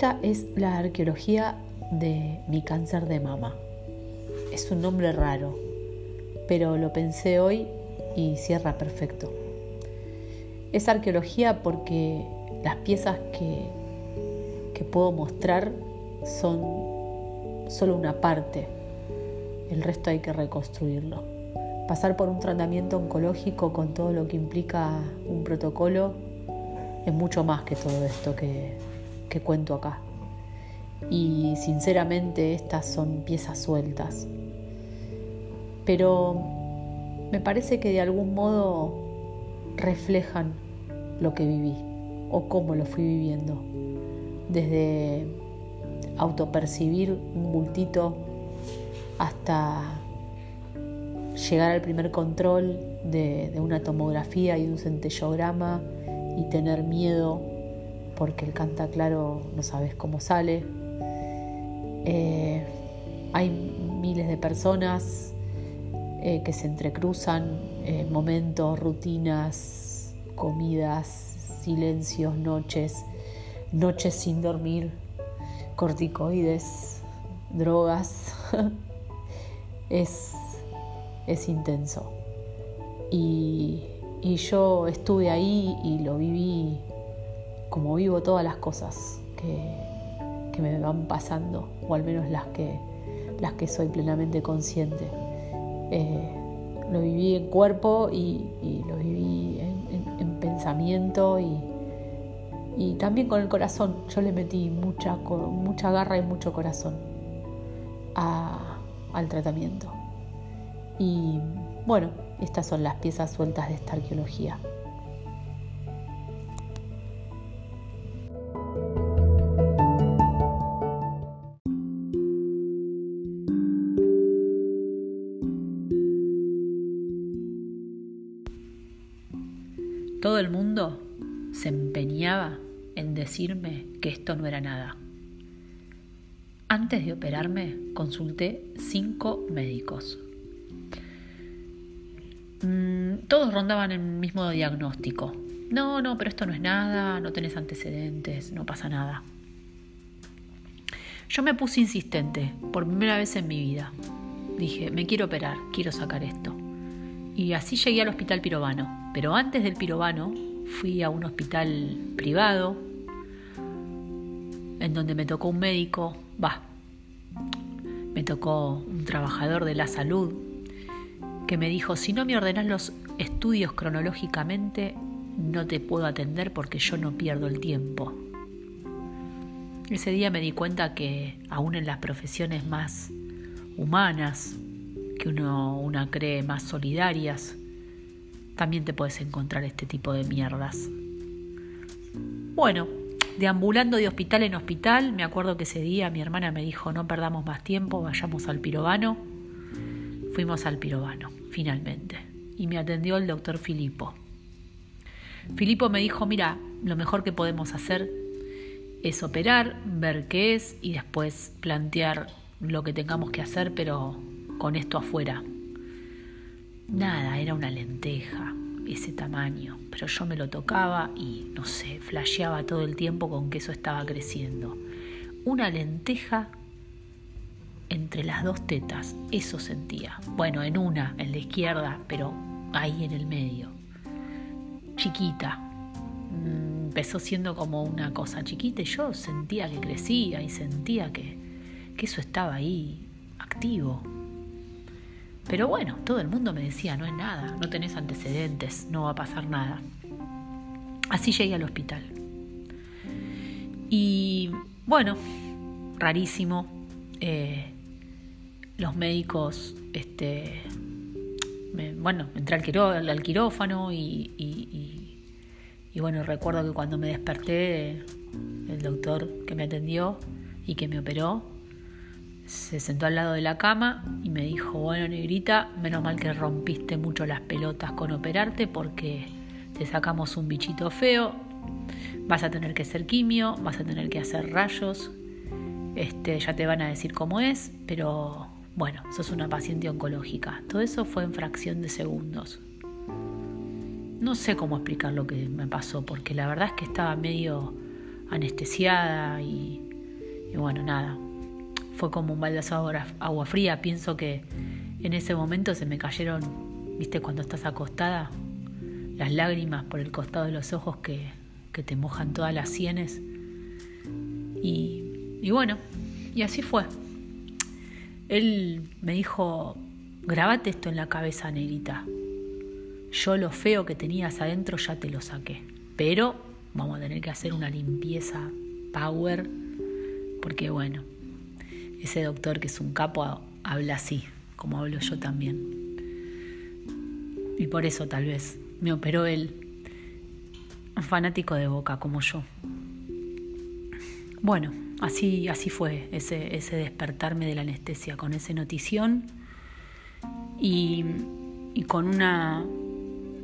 Esta es la arqueología de mi cáncer de mama. Es un nombre raro, pero lo pensé hoy y cierra perfecto. Es arqueología porque las piezas que, que puedo mostrar son solo una parte, el resto hay que reconstruirlo. Pasar por un tratamiento oncológico con todo lo que implica un protocolo es mucho más que todo esto que, que cuento acá. Y sinceramente estas son piezas sueltas. Pero me parece que de algún modo reflejan lo que viví o cómo lo fui viviendo. Desde autopercibir un bultito hasta llegar al primer control de, una tomografía y un centellograma y tener miedo porque el canta claro no sabes cómo sale. Eh, hay miles de personas eh, que se entrecruzan, eh, momentos, rutinas, comidas, silencios, noches, noches sin dormir, corticoides, drogas. es, es intenso. Y, y yo estuve ahí y lo viví como vivo todas las cosas que, me van pasando, o al menos las que, las que soy plenamente consciente. Eh, lo viví en cuerpo y, lo viví en, pensamiento y, también con el corazón. Yo le metí mucha, mucha garra y mucho corazón al tratamiento. Y bueno, estas son las piezas sueltas de esta arqueología. Antes de operarme consulté cinco médicos. Mm, todos rondaban el mismo diagnóstico. No, no, pero esto no es nada, no tenés antecedentes, no pasa nada. Yo me puse insistente, por primera vez en mi vida. Dije, me quiero operar, quiero sacar esto. Y así llegué al hospital Pirobano. Pero antes del pirobano fui a un hospital privado en donde me tocó un médico, va, me tocó un trabajador de la salud que me dijo, si no me ordenas los estudios cronológicamente, no te puedo atender porque yo no pierdo el tiempo. Ese día me di cuenta que aún en las profesiones más humanas, que uno una cree más solidarias, también te puedes encontrar este tipo de mierdas. Bueno, deambulando de hospital en hospital, me acuerdo que ese día mi hermana me dijo, no perdamos más tiempo, vayamos al pirobano. Fuimos al pirobano, finalmente, y me atendió el doctor Filipo. Filipo me dijo, mira, lo mejor que podemos hacer es operar, ver qué es y después plantear lo que tengamos que hacer, pero con esto afuera, Nada, era una lenteja, ese tamaño, pero yo me lo tocaba y, no sé, flasheaba todo el tiempo con que eso estaba creciendo. Una lenteja entre las dos tetas, eso sentía. Bueno, en una, en la izquierda, pero ahí en el medio. Chiquita. Mm, empezó siendo como una cosa chiquita y yo sentía que crecía y sentía que, que eso estaba ahí activo. Pero bueno, todo el mundo me decía, no es nada, no tenés antecedentes, no va a pasar nada. Así llegué al hospital. Y bueno, rarísimo. Eh, los médicos, este, bueno, entré al, quirófano y, y, bueno, recuerdo que cuando me desperté, el doctor que me atendió y que me operó, se sentó al lado de la cama y me dijo, bueno, negrita, menos mal que rompiste mucho las pelotas con operarte porque te sacamos un bichito feo, vas a tener que hacer quimio, vas a tener que hacer rayos, este, ya te van a decir cómo es, pero bueno, sos una paciente oncológica. Todo eso fue en fracción de segundos. No sé cómo explicar lo que me pasó, porque la verdad es que estaba medio anestesiada y y bueno, nada, fue como un baldazo de agua fría. Pienso que en ese momento se me cayeron, viste, cuando estás acostada, las lágrimas por el costado de los ojos que, que te mojan todas las sienes. Y, y bueno, y así fue. Él me dijo, grabate esto en la cabeza, negrita. Yo lo feo que tenías adentro ya te lo saqué. Pero vamos a tener que hacer una limpieza power. Porque bueno, ese doctor que es un capo habla así, como hablo yo también. Y por eso tal vez me operó él, un fanático de boca como yo. Bueno, así, así fue ese, ese despertarme de la anestesia, con esa notición y, y con una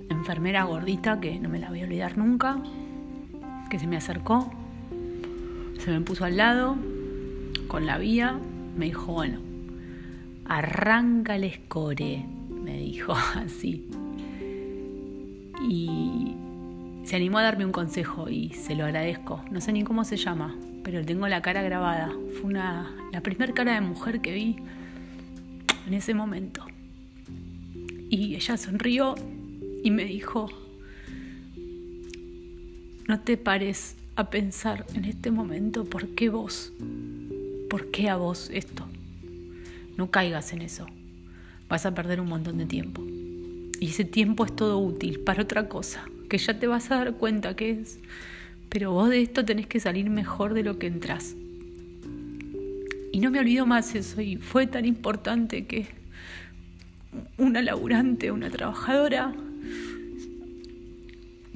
enfermera gordita que no me la voy a olvidar nunca, que se me acercó, se me puso al lado con la vía, me dijo, bueno, arranca el escore, me dijo así. Y se animó a darme un consejo y se lo agradezco. No sé ni cómo se llama, pero tengo la cara grabada. Fue una, la primera cara de mujer que vi en ese momento. Y ella sonrió y me dijo, no te pares a pensar en este momento por qué vos, por qué a vos esto. No caigas en eso. Vas a perder un montón de tiempo. Y ese tiempo es todo útil para otra cosa, que ya te vas a dar cuenta que es pero vos de esto tenés que salir mejor de lo que entras. Y no me olvido más eso, y fue tan importante que una laburante, una trabajadora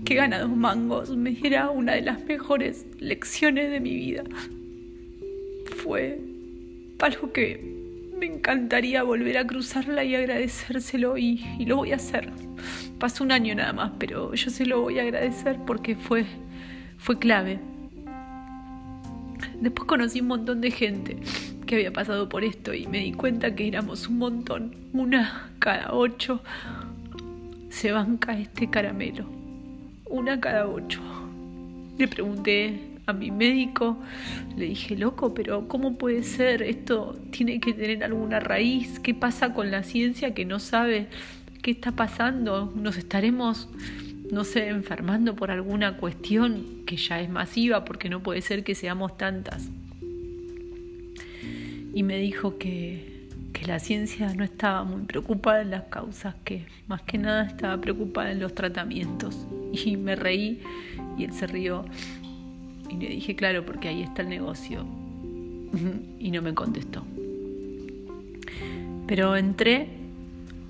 que gana dos mangos me diera una de las mejores lecciones de mi vida. Fue algo que me encantaría volver a cruzarla y agradecérselo y, lo voy a hacer. Pasó un año nada más, pero yo se lo voy a agradecer porque fue fue clave. Después conocí un montón de gente que había pasado por esto y me di cuenta que éramos un montón, una cada ocho. Se banca este caramelo, una cada ocho. Le pregunté a mi médico, le dije, loco, pero ¿cómo puede ser? Esto tiene que tener alguna raíz. ¿Qué pasa con la ciencia que no sabe qué está pasando? Nos estaremos no sé, enfermando por alguna cuestión que ya es masiva, porque no puede ser que seamos tantas. Y me dijo que, que la ciencia no estaba muy preocupada en las causas, que más que nada estaba preocupada en los tratamientos. Y me reí y él se rió. Y le dije, claro, porque ahí está el negocio. Y no me contestó. Pero entré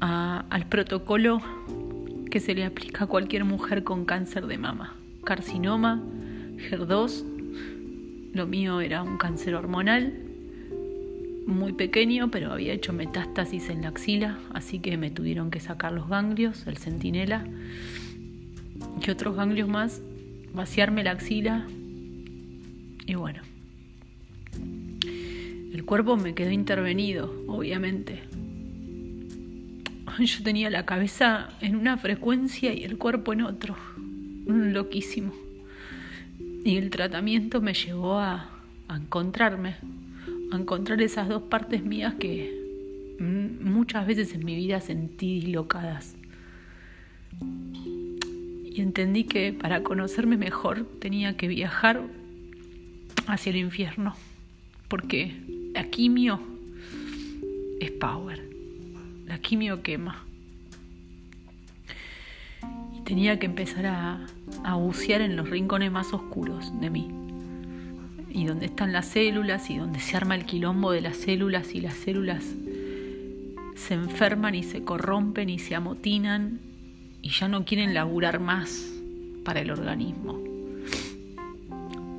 al protocolo que se le aplica a cualquier mujer con cáncer de mama. Carcinoma, HER2, lo mío era un cáncer hormonal, muy pequeño, pero había hecho metástasis en la axila, así que me tuvieron que sacar los ganglios, el centinela y otros ganglios más, vaciarme la axila y bueno. El cuerpo me quedó intervenido, obviamente, yo tenía la cabeza en una frecuencia y el cuerpo en otro. Loquísimo. Y el tratamiento me llevó a, encontrarme, a encontrar esas dos partes mías que muchas veces en mi vida sentí dislocadas. Y entendí que para conocerme mejor tenía que viajar hacia el infierno, porque la quimio es power la quimio quema. Y tenía que empezar a, a bucear en los rincones más oscuros de mí. Y donde están las células y donde se arma el quilombo de las células y las células se enferman y se corrompen y se amotinan y ya no quieren laburar más para el organismo.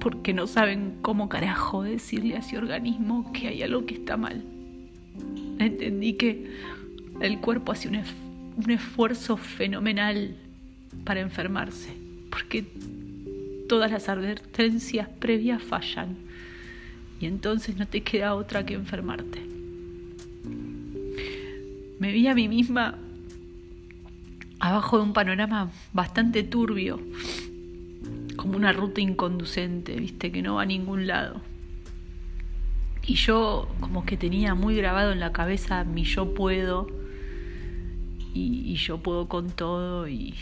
Porque no saben cómo carajo decirle a ese organismo que hay algo que está mal. Entendí que el cuerpo hace un, esfuerzo fenomenal para enfermarse, porque todas las advertencias previas fallan y entonces no te queda otra que enfermarte. Me vi a mí misma abajo de un panorama bastante turbio, como una ruta inconducente, viste, que no va a ningún lado. Y yo como que tenía muy grabado en la cabeza mi yo puedo y, yo puedo con todo y,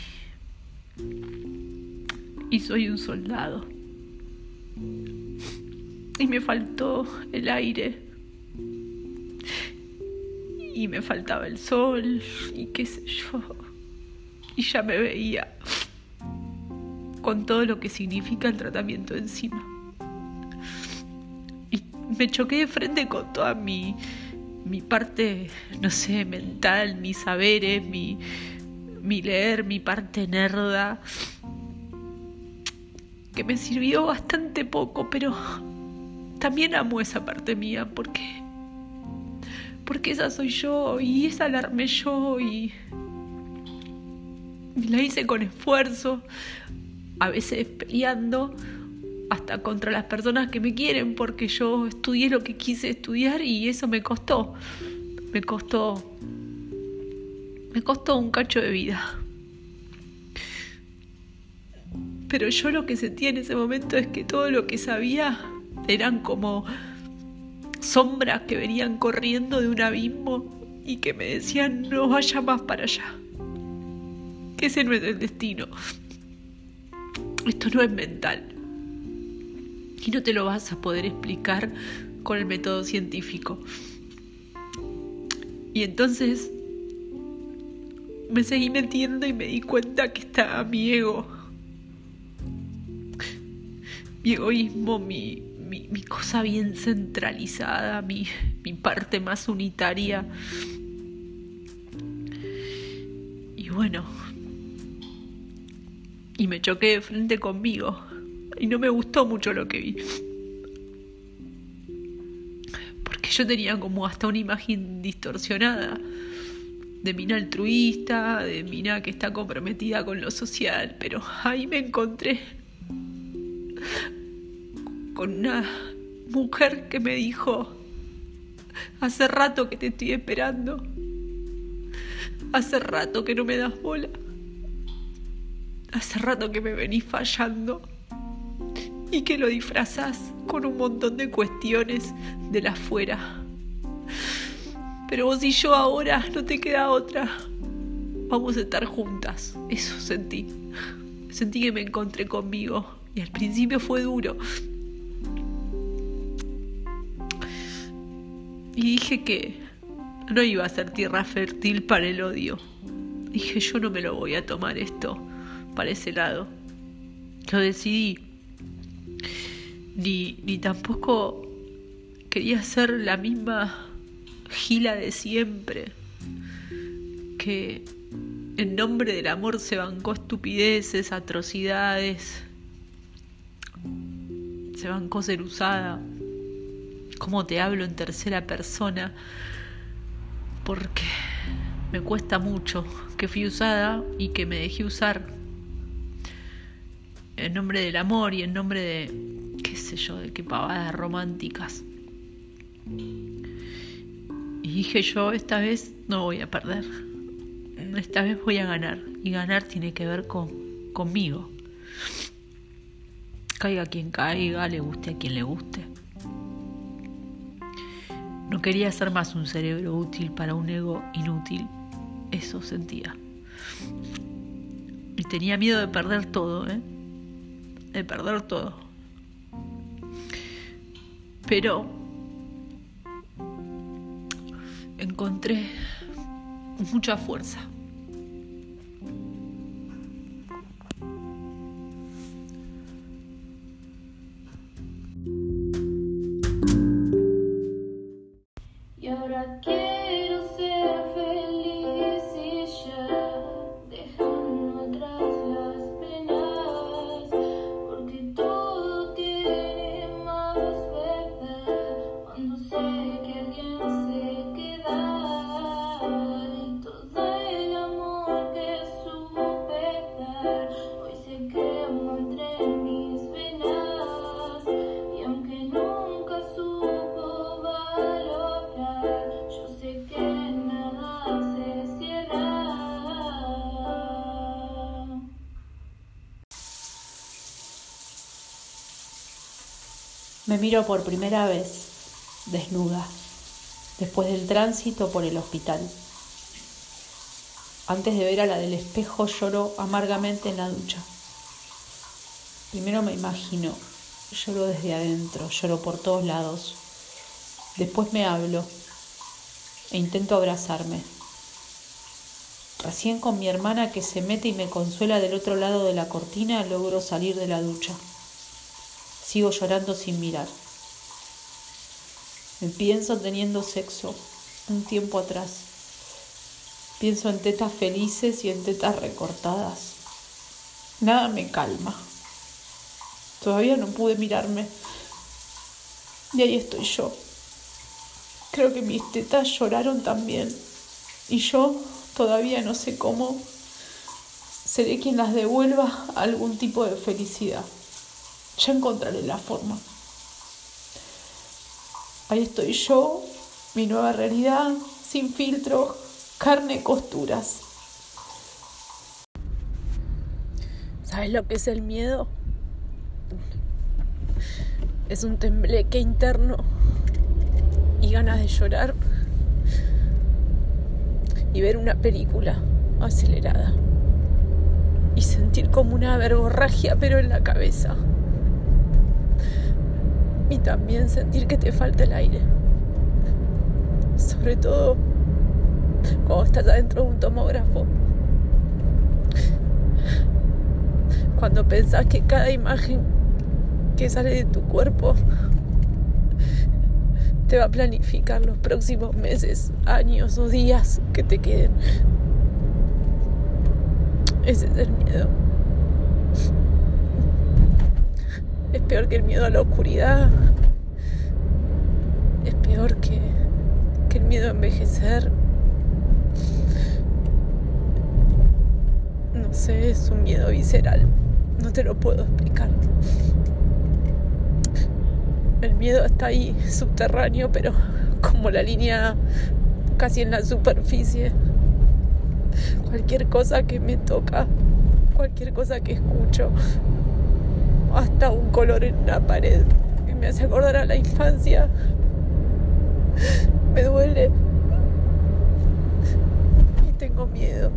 y soy un soldado. Y me faltó el aire. Y me faltaba el sol y qué sé yo. Y ya me veía con todo lo que significa el tratamiento encima. Y me choqué de frente con toda mi, mi parte, no sé, mental, mis saberes, mi, mi leer, mi parte nerda, que me sirvió bastante poco, pero también amo esa parte mía porque porque esa soy yo y esa la armé yo y, y la hice con esfuerzo a veces peleando hasta contra las personas que me quieren porque yo estudié lo que quise estudiar y eso me costó. Me costó me costó un cacho de vida. Pero yo lo que sentía en ese momento es que todo lo que sabía eran como sombras que venían corriendo de un abismo y que me decían no vaya más para allá. Que ese no es el destino. Esto no es mental. Y no te lo vas a poder explicar con el método científico. Y entonces me seguí metiendo y me di cuenta que estaba mi ego. Mi egoísmo, mi, mi, cosa bien centralizada, mi, mi parte más unitaria. Y bueno, y me choqué de frente conmigo. Y no me gustó mucho lo que vi. Porque yo tenía como hasta una imagen distorsionada de mina altruista, de mina que está comprometida con lo social, pero ahí me encontré con una mujer que me dijo, hace rato que te estoy esperando, hace rato que no me das bola. Hace rato que me venís fallando y que lo disfrazás con un montón de cuestiones de la afuera. Pero vos y yo ahora no te queda otra. Vamos a estar juntas. Eso sentí. Sentí que me encontré conmigo. Y al principio fue duro. Y dije que no iba a ser tierra fértil para el odio. Dije, yo no me lo voy a tomar esto para ese lado. Lo decidí. Ni, ni tampoco quería ser la misma gila de siempre. Que en nombre del amor se bancó estupideces, atrocidades. Se bancó ser usada. Como te hablo en tercera persona. Porque me cuesta mucho que fui usada y que me dejé usar en nombre del amor y en nombre de, qué sé yo, de qué pavadas románticas. Y dije yo, esta vez no voy a perder, esta vez voy a ganar. Y ganar tiene que ver con, conmigo. Caiga quien caiga, le guste a quien le guste. No quería ser más un cerebro útil para un ego inútil. Eso sentía. Y tenía miedo de perder todo, ¿eh? De perder todo. Pero encontré mucha fuerza. Me miro por primera vez desnuda, después del tránsito por el hospital. Antes de ver a la del espejo lloro amargamente en la ducha. Primero me imagino, lloro desde adentro, lloro por todos lados. Después me hablo e intento abrazarme. Recién con mi hermana que se mete y me consuela del otro lado de la cortina logro salir de la ducha. Sigo llorando sin mirar. Me pienso teniendo sexo un tiempo atrás. Pienso en tetas felices y en tetas recortadas. Nada me calma. Todavía no pude mirarme. Y ahí estoy yo. Creo que mis tetas lloraron también. Y yo todavía no sé cómo seré quien las devuelva a algún tipo de felicidad. Ya encontraré la forma. Ahí estoy yo, mi nueva realidad, sin filtro, carne, costuras. ¿Sabes lo que es el miedo? Es un tembleque interno y ganas de llorar y ver una película acelerada y sentir como una verborragia pero en la cabeza y también sentir que te falta el aire. Sobre todo cuando estás adentro de un tomógrafo. Cuando pensás que cada imagen que sale de tu cuerpo te va a planificar los próximos meses, años o días que te queden. Ese es el miedo. Es peor que el miedo a la oscuridad. Es peor que, que el miedo a envejecer. No sé, es un miedo visceral. No te lo puedo explicar. El miedo está ahí, subterráneo, pero como la línea casi en la superficie. Cualquier cosa que me toca, cualquier cosa que escucho, hasta un color en la pared que me hace acordar a la infancia. Me duele. Y tengo miedo.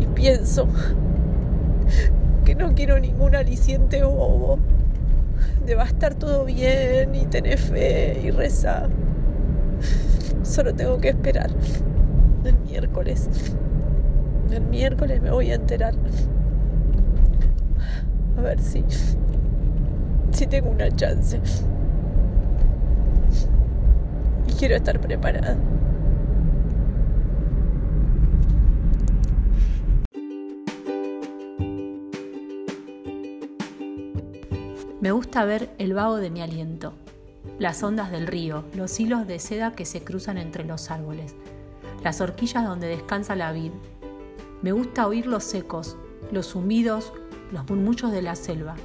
Y pienso que no quiero ningún aliciente bobo. De va a estar todo bien y tener fe y rezar. Solo tengo que esperar el miércoles. El miércoles me voy a enterar. A ver si. Si tengo una chance. Y quiero estar preparada. Me gusta ver el vago de mi aliento, las ondas del río, los hilos de seda que se cruzan entre los árboles, las horquillas donde descansa la vid, me gusta oír los secos, los humidos, los murmullos de la selva.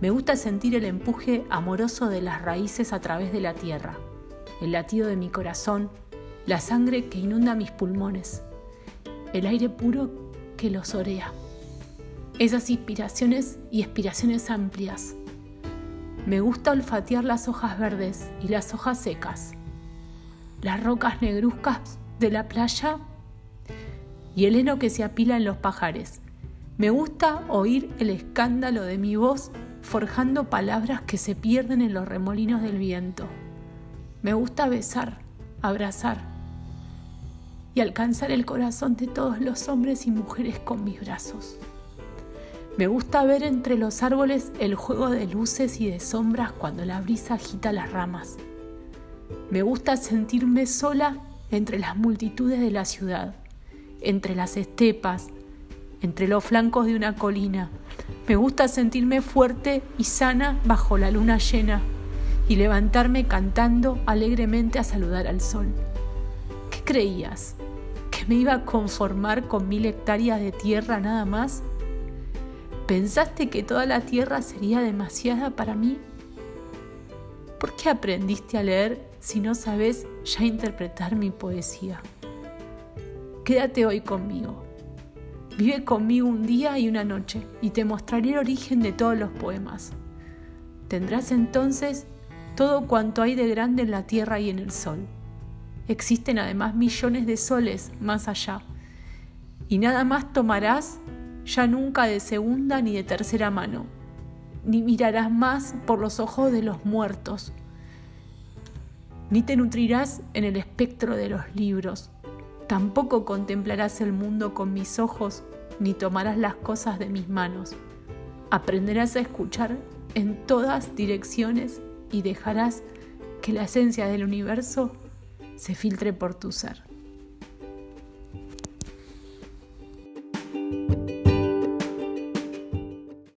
Me gusta sentir el empuje amoroso de las raíces a través de la tierra, el latido de mi corazón, la sangre que inunda mis pulmones, el aire puro que los orea. Esas inspiraciones y expiraciones amplias. Me gusta olfatear las hojas verdes y las hojas secas, las rocas negruzcas de la playa y el heno que se apila en los pajares. Me gusta oír el escándalo de mi voz forjando palabras que se pierden en los remolinos del viento. Me gusta besar, abrazar y alcanzar el corazón de todos los hombres y mujeres con mis brazos. Me gusta ver entre los árboles el juego de luces y de sombras cuando la brisa agita las ramas. Me gusta sentirme sola entre las multitudes de la ciudad entre las estepas, entre los flancos de una colina. Me gusta sentirme fuerte y sana bajo la luna llena y levantarme cantando alegremente a saludar al sol. ¿Qué creías? ¿Que me iba a conformar con mil hectáreas de tierra nada más? ¿Pensaste que toda la tierra sería demasiada para mí? ¿Por qué aprendiste a leer si no sabes ya interpretar mi poesía? Quédate hoy conmigo. Vive conmigo un día y una noche y te mostraré el origen de todos los poemas. Tendrás entonces todo cuanto hay de grande en la tierra y en el sol. Existen además millones de soles más allá. Y nada más tomarás ya nunca de segunda ni de tercera mano, ni mirarás más por los ojos de los muertos, ni te nutrirás en el espectro de los libros, tampoco contemplarás el mundo con mis ojos, ni tomarás las cosas de mis manos. Aprenderás a escuchar en todas direcciones y dejarás que la esencia del universo se filtre por tu ser.